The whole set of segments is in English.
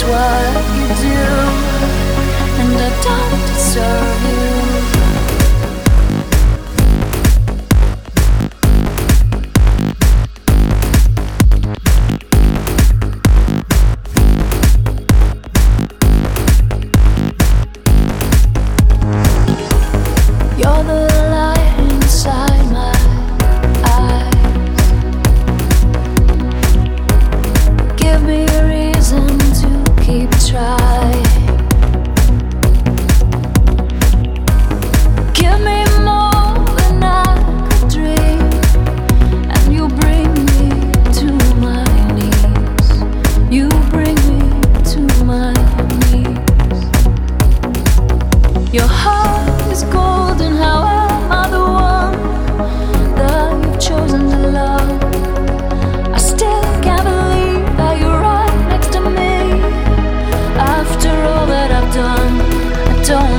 what you do, and I don't deserve you.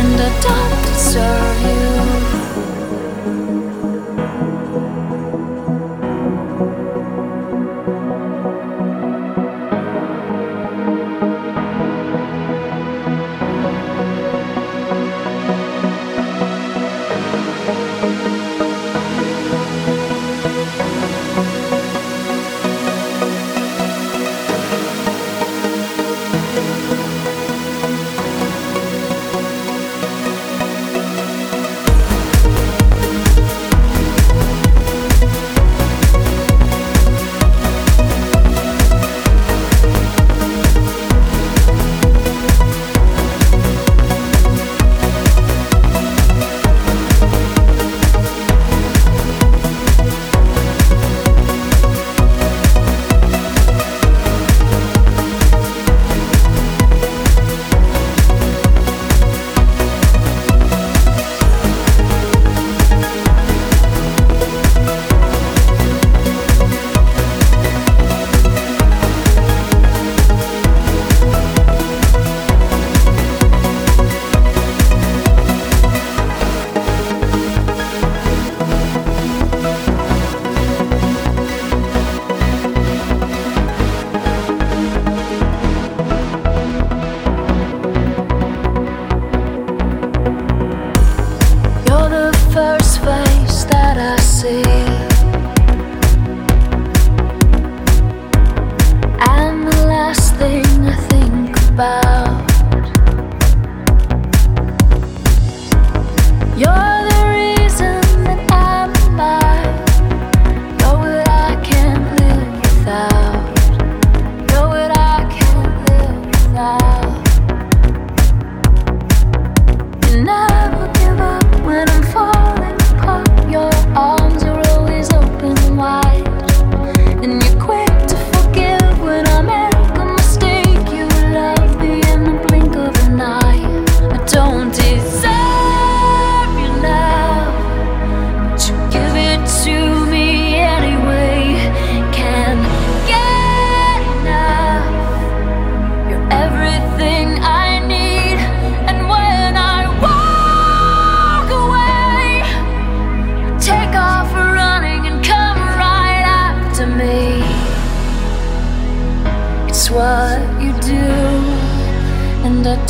and I don't deserve you.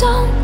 don't